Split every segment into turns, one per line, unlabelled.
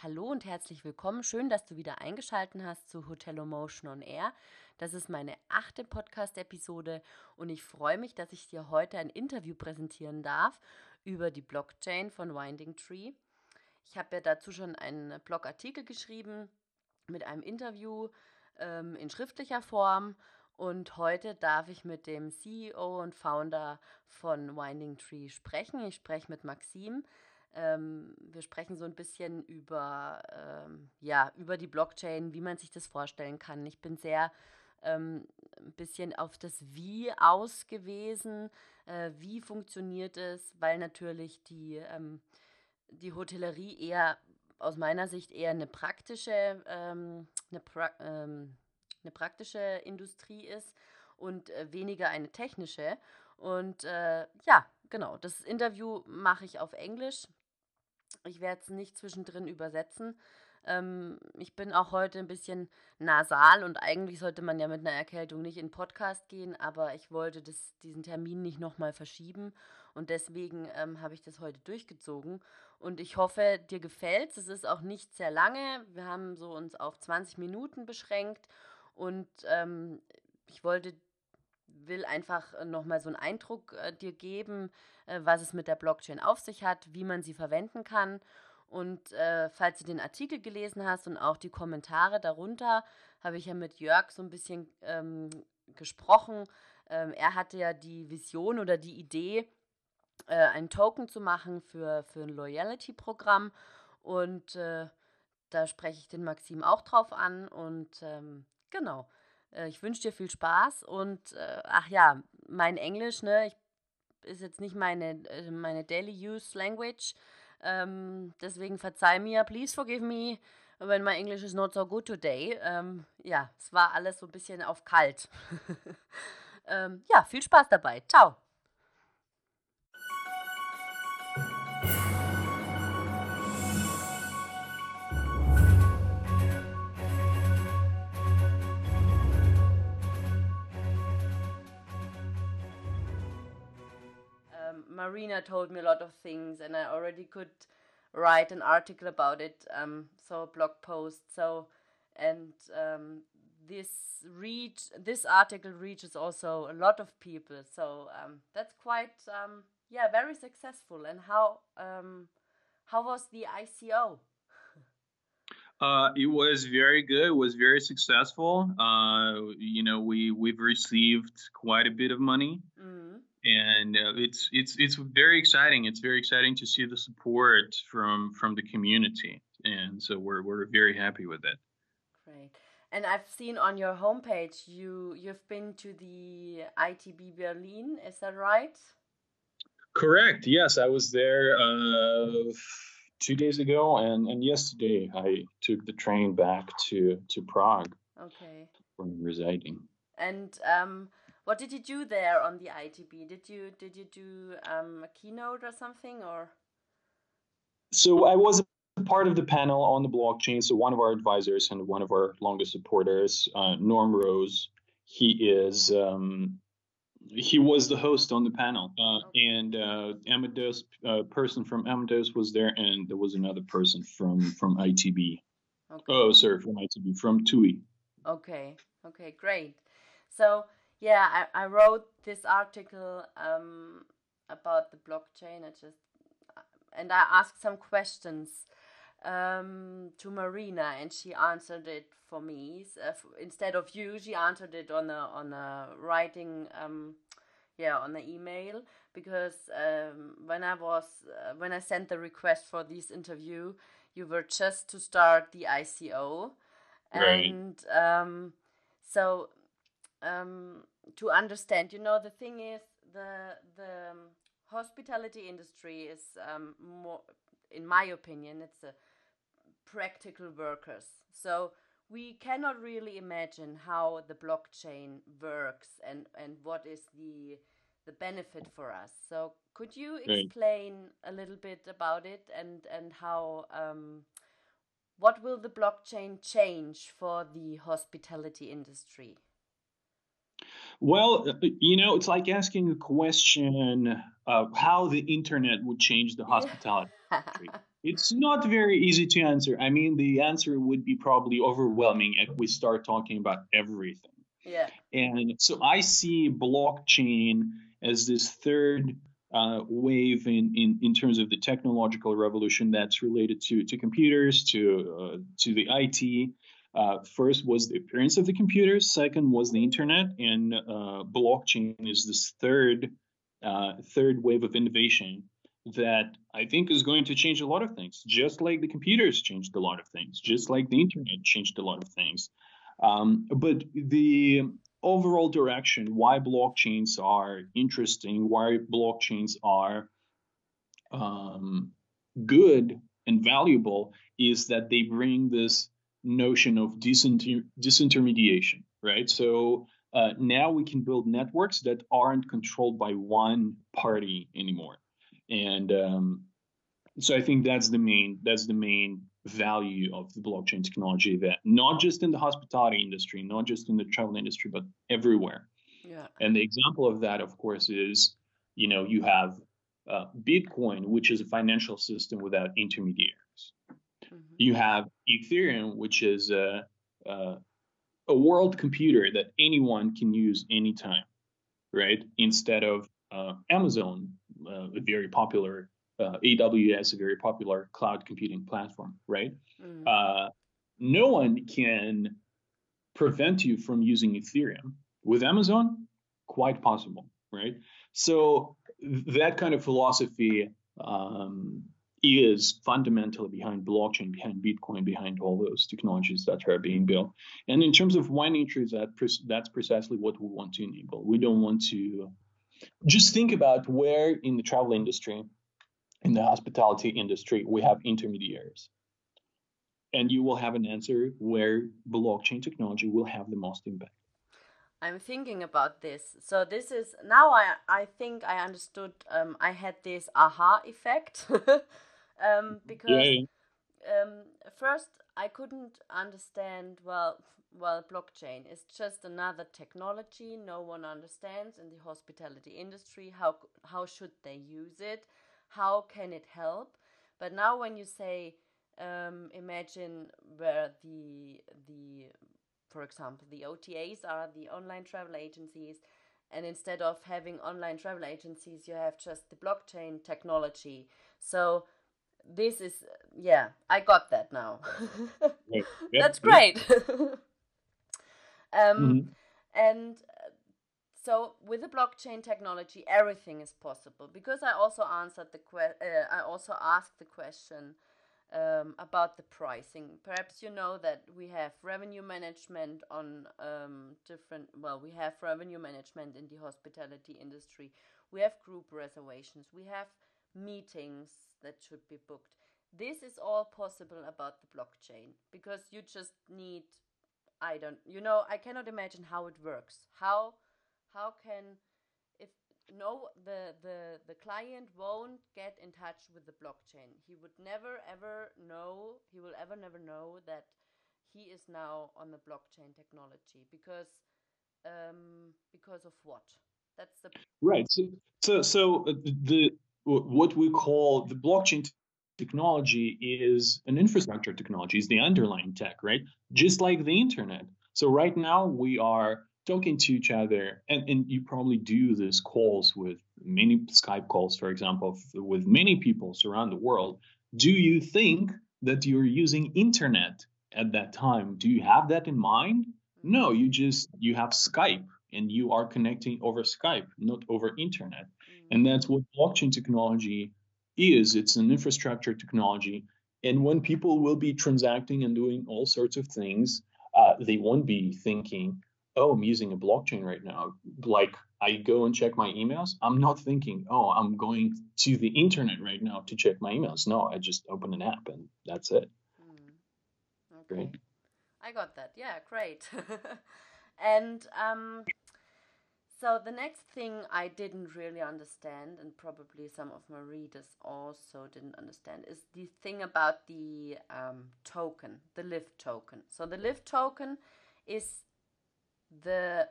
Hallo und herzlich willkommen. Schön, dass du wieder eingeschaltet hast zu Hotel Motion on Air. Das ist meine achte Podcast-Episode und ich freue mich, dass ich dir heute ein Interview präsentieren darf über die Blockchain von Winding Tree. Ich habe ja dazu schon einen Blogartikel geschrieben mit einem Interview ähm, in schriftlicher Form und heute darf ich mit dem CEO und Founder von Winding Tree sprechen. Ich spreche mit Maxim. Ähm, wir sprechen so ein bisschen über, ähm, ja, über die Blockchain, wie man sich das vorstellen kann. Ich bin sehr ähm, ein bisschen auf das Wie ausgewiesen. Äh, wie funktioniert es? Weil natürlich die, ähm, die Hotellerie eher aus meiner Sicht eher eine praktische, ähm, eine, pra ähm, eine praktische Industrie ist und äh, weniger eine technische. Und äh, ja, genau, das Interview mache ich auf Englisch. Ich werde es nicht zwischendrin übersetzen. Ähm, ich bin auch heute ein bisschen nasal und eigentlich sollte man ja mit einer Erkältung nicht in Podcast gehen, aber ich wollte das, diesen Termin nicht nochmal verschieben und deswegen ähm, habe ich das heute durchgezogen. Und ich hoffe, dir gefällt es. Es ist auch nicht sehr lange. Wir haben so uns auf 20 Minuten beschränkt und ähm, ich wollte will einfach nochmal so einen Eindruck äh, dir geben, äh, was es mit der Blockchain auf sich hat, wie man sie verwenden kann. Und äh, falls du den Artikel gelesen hast und auch die Kommentare darunter, habe ich ja mit Jörg so ein bisschen ähm, gesprochen. Ähm, er hatte ja die Vision oder die Idee, äh, einen Token zu machen für, für ein Loyalty-Programm. Und äh, da spreche ich den Maxim auch drauf an. Und ähm, genau. Äh, ich wünsche dir viel Spaß und äh, ach ja, mein Englisch, ne, ich, ist jetzt nicht meine, äh, meine Daily Use Language. Ähm, deswegen verzeih mir, please forgive me when my English is not so good today. Ähm, ja, es war alles so ein bisschen auf kalt. ähm, ja, viel Spaß dabei. Ciao. Marina told me a lot of things, and I already could write an article about it, um, so a blog post. So, and um, this reach, this article reaches also a lot of people. So um, that's quite, um, yeah, very successful. And how um, how was the ICO?
Uh, it was very good. It was very successful. Uh, you know, we we've received quite a bit of money. Mm and uh, it's it's it's very exciting. It's very exciting to see the support from from the community, and so we're we're very happy with it.
Great. And I've seen on your homepage you you've been to the ITB Berlin. Is that right?
Correct. Yes, I was there uh, two days ago, and and yesterday I took the train back to to Prague.
Okay.
Where I'm residing.
And um, what did you do there on the ITB? Did you did you do um, a keynote or something or?
So I was part of the panel on the blockchain. So one of our advisors and one of our longest supporters, uh, Norm Rose, he is um, he was the host on the panel, uh, okay. and uh, Amadeus, uh, person from Amadeus was there, and there was another person from from ITB. Okay. Oh, sorry, from ITB, from TUI.
Okay, okay, great. So yeah, I, I wrote this article um, about the blockchain. I just and I asked some questions um, to Marina, and she answered it for me uh, instead of you. She answered it on a on a writing, um, yeah, on the email because um, when I was uh, when I sent the request for this interview, you were just to start the ICO, right. and um, so um, to understand. You know, the thing is, the the um, hospitality industry is um, more, in my opinion, it's a practical workers. So we cannot really imagine how the blockchain works and and what is the the benefit for us. So could you explain a little bit about it and and how um, what will the blockchain change for the hospitality industry?
Well, uh, you know, it's like asking a question of how the internet would change the hospitality industry. It's not very easy to answer. I mean, the answer would be probably overwhelming if we start talking about everything.
Yeah.
And so I see blockchain as this third uh, wave in, in, in terms of the technological revolution that's related to, to computers, to, uh, to the IT. Uh, first was the appearance of the computers, second was the internet, and uh, blockchain is this third, uh, third wave of innovation that I think is going to change a lot of things, just like the computers changed a lot of things, just like the internet changed a lot of things. Um, but the overall direction, why blockchains are interesting, why blockchains are um, good and valuable, is that they bring this notion of disinter- disintermediation, right? So uh, now we can build networks that aren't controlled by one party anymore, and um, so I think that's the main that's the main value of the blockchain technology that not just in the hospitality industry, not just in the travel industry, but everywhere.
Yeah.
And the example of that, of course, is you know you have uh, Bitcoin, which is a financial system without intermediaries. Mm-hmm. You have Ethereum, which is a, a, a world computer that anyone can use anytime, right? Instead of uh, Amazon, uh, a very popular uh, AWS, a very popular cloud computing platform, right? Mm. Uh, no one can prevent you from using Ethereum. With Amazon, quite possible, right? So that kind of philosophy um, is fundamentally behind blockchain, behind Bitcoin, behind all those technologies that are being built. And in terms of Winding Tree, that that's precisely what we want to enable. We don't want to just think about where in the travel industry in the hospitality industry, we have intermediaries. And you will have an answer where blockchain technology will have the most impact.
I'm thinking about this. So this is now I I think I understood. Um, I had this aha effect um, because um, first I couldn't understand well. Well, blockchain is just another technology no one understands in the hospitality industry. How how should they use it? how can it help but now when you say um, imagine where the the for example the otas are the online travel agencies and instead of having online travel agencies you have just the blockchain technology so this is yeah i got that now yeah, yeah, that's great um, mm -hmm. and so with the blockchain technology, everything is possible. Because I also answered the que- uh, I also asked the question um, about the pricing. Perhaps you know that we have revenue management on um, different. Well, we have revenue management in the hospitality industry. We have group reservations. We have meetings that should be booked. This is all possible about the blockchain because you just need. I don't. You know, I cannot imagine how it works. How how can if no the the the client won't get in touch with the blockchain he would never ever know he will ever never know that he is now on the blockchain technology because um because of what that's the
right so so so uh, the what we call the blockchain technology is an infrastructure technology is the underlying tech right? Just like the internet. So right now we are talking to each other and, and you probably do these calls with many skype calls for example with many people around the world. Do you think that you're using internet at that time? Do you have that in mind? No you just you have skype and you are connecting over skype not over internet. mm-hmm. And that's what blockchain technology is it's an infrastructure technology and when people will be transacting and doing all sorts of things uh, they won't be thinking oh, I'm using a blockchain right now. Like I go and check my emails. I'm not thinking, oh, I'm going to the internet right now to check my emails. No, I just open an app and that's it.
Mm. Okay. Great. I got that. Yeah, great. and um, so the next thing I didn't really understand, and probably some of my readers also didn't understand, is the thing about the um, token, the LIF token. So the LIF token is the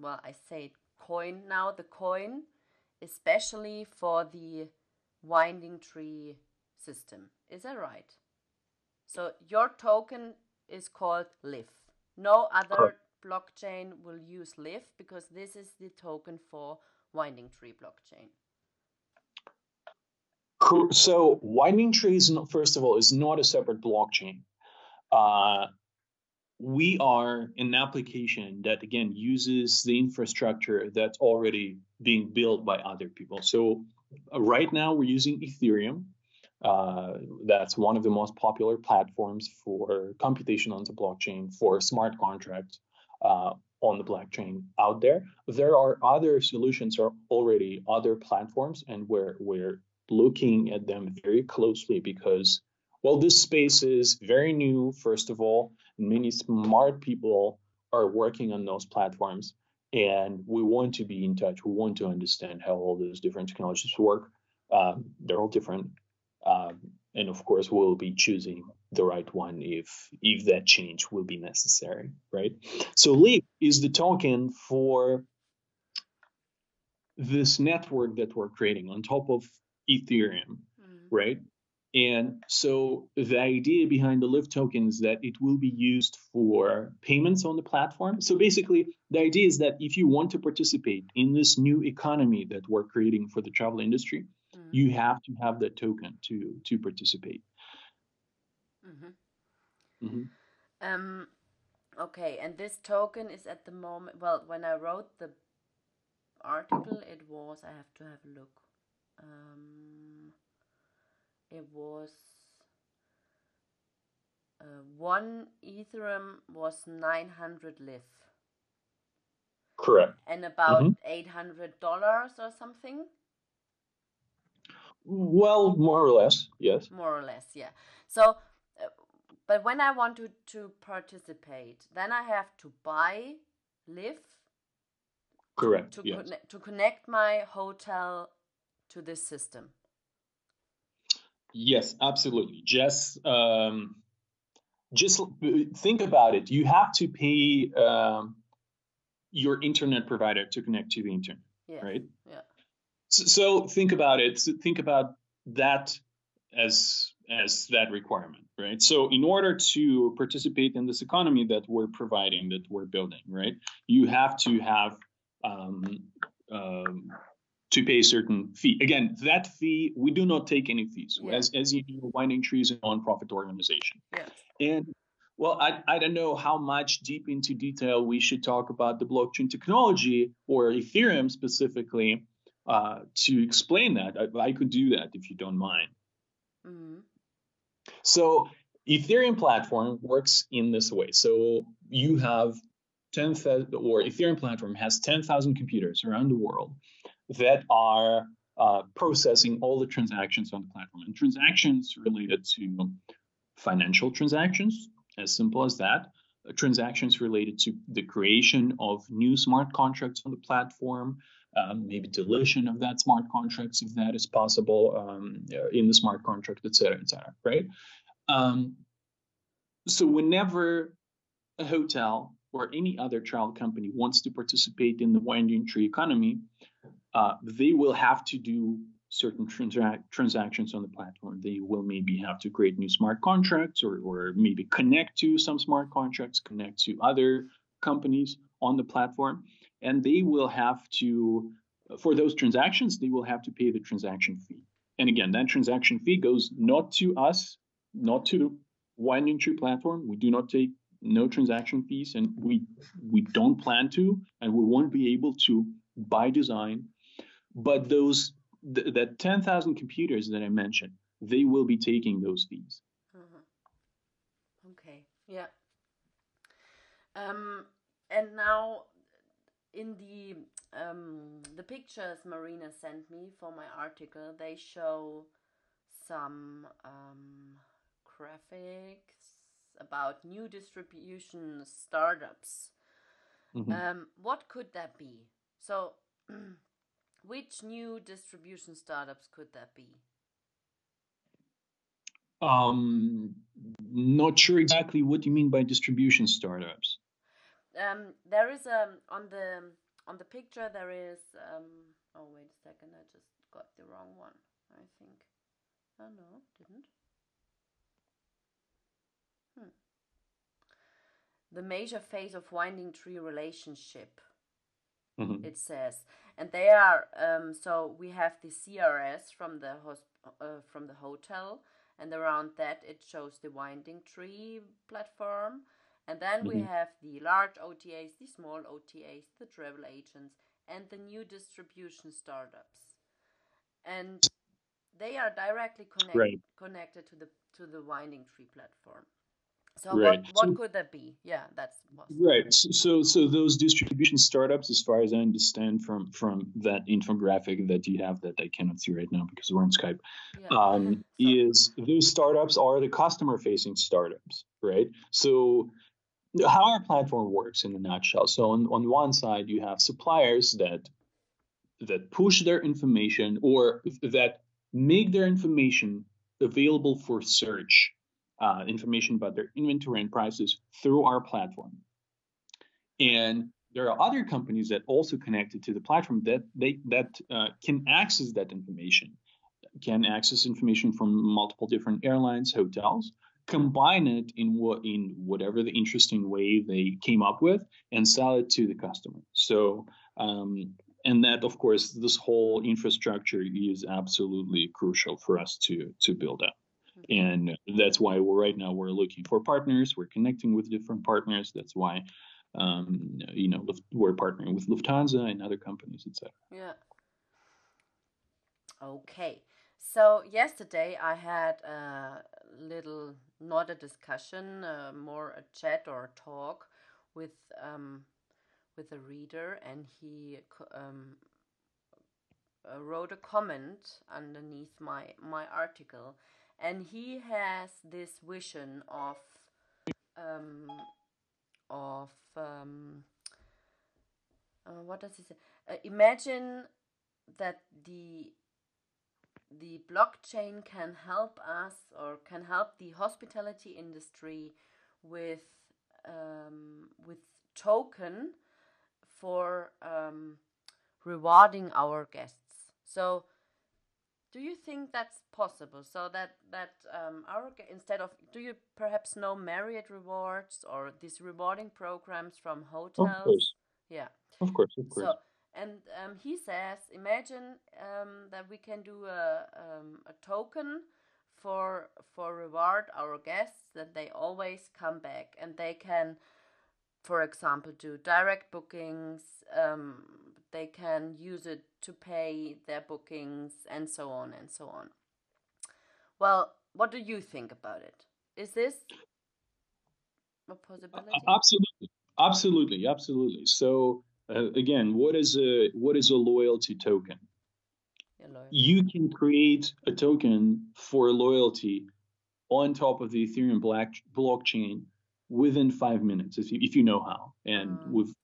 well i say coin now the coin especially for the winding tree system. Is that right? So your token is called LIF. No other. Blockchain will use LIF because this is the token for Winding Tree blockchain.
So Winding Tree is not, first of all, is not a separate blockchain. Uh, we are an application that again uses the infrastructure that's already being built by other people. So uh, right now we're using Ethereum. Uh, that's one of the most popular platforms for computation on the blockchain for smart contracts uh, on the blockchain out there. There are other solutions or already other platforms, and we're we're looking at them very closely because well, this space is very new. First of all, many smart people are working on those platforms, and we want to be in touch. We want to understand how all those different technologies work. Um, they're all different, um, and of course, we'll be choosing the right one if if that change will be necessary, right? So LIF is the token for this network that we're creating on top of Ethereum,
Mm.
right? And so the idea behind the LIF token is that it will be used for payments on the platform. So basically, the idea is that if you want to participate in this new economy that we're creating for the travel industry,
Mm.
you have to have that token to to participate.
Mhm.
hmm
Um, okay, and this token is at the moment. Well, when I wrote the article, it was. I have to have a look. Um, it was. Uh, one Ethereum was 900 LIF
Correct.
and about
Mhm.
$800 or something,
Well, more or less, yes.
more or less, yeah. So, but when I want to, to participate, then I have to buy LIF,
Correct.
to
yes.
connect to connect my hotel to this system.
Yes, absolutely. Just um, just think about it. You have to pay um, your internet provider to connect to the internet,
Yeah.
right?
Yeah.
So, so think about it. So think about that as as that requirement, right? So in order to participate in this economy that we're providing, that we're building, right, you have to have um, um, to pay a certain fee. Again, that fee we do not take any fees.
Yeah.
As as you know, Winding Tree is a nonprofit organization,
Yeah.
and well, I, I don't know how much deep into detail we should talk about the blockchain technology or Ethereum specifically uh, to explain that. I, I could do that if you don't mind.
hmm
So Ethereum platform works in this way. So you have 10,000 or Ethereum platform has 10,000 computers around the world that are uh, processing all the transactions on the platform and transactions related to financial transactions, as simple as that. Transactions related to the creation of new smart contracts on the platform, um, maybe deletion of that smart contracts if that is possible um, in the smart contract, et cetera, et cetera, right? Um, so whenever a hotel or any other travel company wants to participate in the winding tree economy, uh, they will have to do certain transa- transactions on the platform. They will maybe have to create new smart contracts or, or maybe connect to some smart contracts, connect to other companies on the platform. And they will have to, for those transactions, they will have to pay the transaction fee. And again, that transaction fee goes not to us, not to Winding Tree platform. We do not take no transaction fees, and we we don't plan to, and we won't be able to by design. But those th- that ten thousand computers that I mentioned, they will be taking those fees.
Uh-huh. Okay. Yeah. Um, and now in the um, the pictures Marina sent me for my article, they show some um, graphics about new distribution startups.
Mhm.
Um, what could that be? So, which new distribution startups could that be?
Um, not sure exactly what you mean by distribution startups.
Um, there is um on the on the picture there is um oh wait a second I just got the wrong one I think Oh no, didn't. Hmm. The major phase of winding tree relationship. Mm-hmm. It says, and they are um, so we have the CRS from the hosp- uh, from the hotel, and around that it shows the winding tree platform, and then mm-hmm. we have the large OTAs, the small OTAs, the travel agents, and the new distribution startups, and they are directly connect- right. connected to the to the winding tree platform. So right. what, what so, could that be? Yeah, that's
possible. right. So so those distribution startups, as far as I understand from from that infographic that you have that I cannot see right now because we're on Skype, yeah. um, is those startups are the customer facing startups, right? So how our platform works in a nutshell. So on, on one side you have suppliers that that push their information or that make their information available for search uh, information about their inventory and prices through our platform. And there are other companies that also connected to the platform that they that uh, can access that information, can access information from multiple different airlines, hotels, combine it in what in whatever the interesting way they came up with, and sell it to the customer. So. Um, and that, of course, this whole infrastructure is absolutely crucial for us to to build up. And that's why we're right now we're looking for partners. We're connecting with different partners. That's why um, you know we're partnering with lufthansa and other companies etc
yeah. Okay. So yesterday i had a little not a discussion uh, more a chat or a talk with um, with a reader and he um, uh, wrote a comment underneath my my article and he has this vision of um, of um, uh, what does he say? Uh, imagine that the the blockchain can help us or can help the hospitality industry with um, with token for um, rewarding our guests. So do you think that's possible? So that that um, our instead of do you perhaps know Marriott rewards or these rewarding programs from hotels?
Of course.
Yeah.
Of course, of course.
So and um, he says, imagine um, that we can do a um, a token for for reward our guests that they always come back and they can, for example, do direct bookings. Um, they can use it to pay their bookings and so on and so on. Well, what do you think about it? Is this a possibility?
Absolutely, absolutely, absolutely. So uh, again, what is a what is a loyalty token? loyalty. You can create a token for loyalty on top of the Ethereum black, blockchain within five minutes if you, if you know how. And mm. we've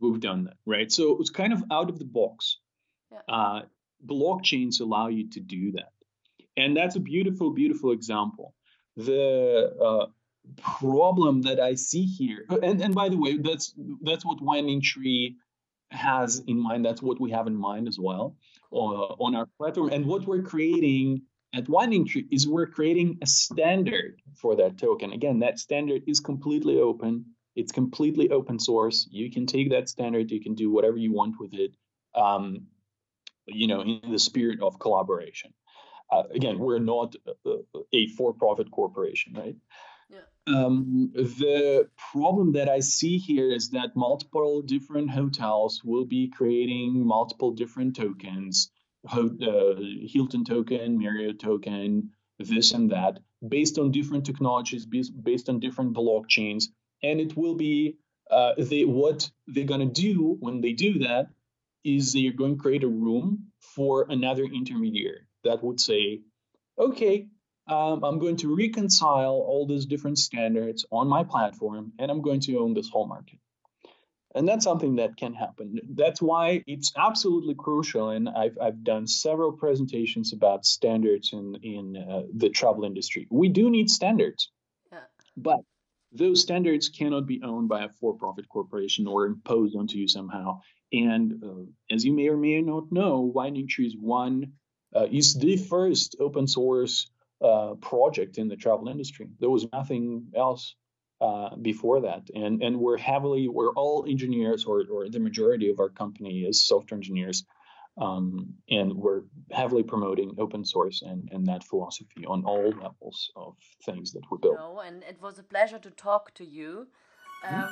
we've done that, right? So it's kind of out of the box. Yeah. Uh, blockchains allow you to do that, and that's a beautiful, beautiful example. The uh, problem that I see here, and and by the way, that's that's what Winding Tree has in mind. That's what we have in mind as well uh, on our platform, and what we're creating at Winding Tree is we're creating a standard for that token. Again, that standard is completely open. It's completely open source. You can take that standard, you can do whatever you want with it, um, you know, in the spirit of collaboration. Uh, again, we're not a, a for-profit corporation, right? Um, the problem that I see here is that multiple different hotels will be creating multiple different tokens, uh, Hilton token, Marriott token, this and that, based on different technologies, based on different blockchains, and it will be uh, they what they're going to do when they do that is they're going to create a room for another intermediary that would say okay um, i'm going to reconcile all these different standards on my platform and i'm going to own this whole market and that's something that can happen that's why it's absolutely crucial and i've, I've done several presentations about standards in, in uh, the travel industry we do need standards yeah. but those standards cannot be owned by a for-profit corporation or imposed onto you somehow. And uh, as you may or may not know, Winding Tree is one uh, is the first open source uh, project in the travel industry. There was nothing else uh, before that, and and we're heavily we're all engineers, or or the majority of our company is software engineers, um, and we're heavily promoting open source and and that philosophy on all levels of things that we build.
No, and it was a pleasure to talk to you. Um,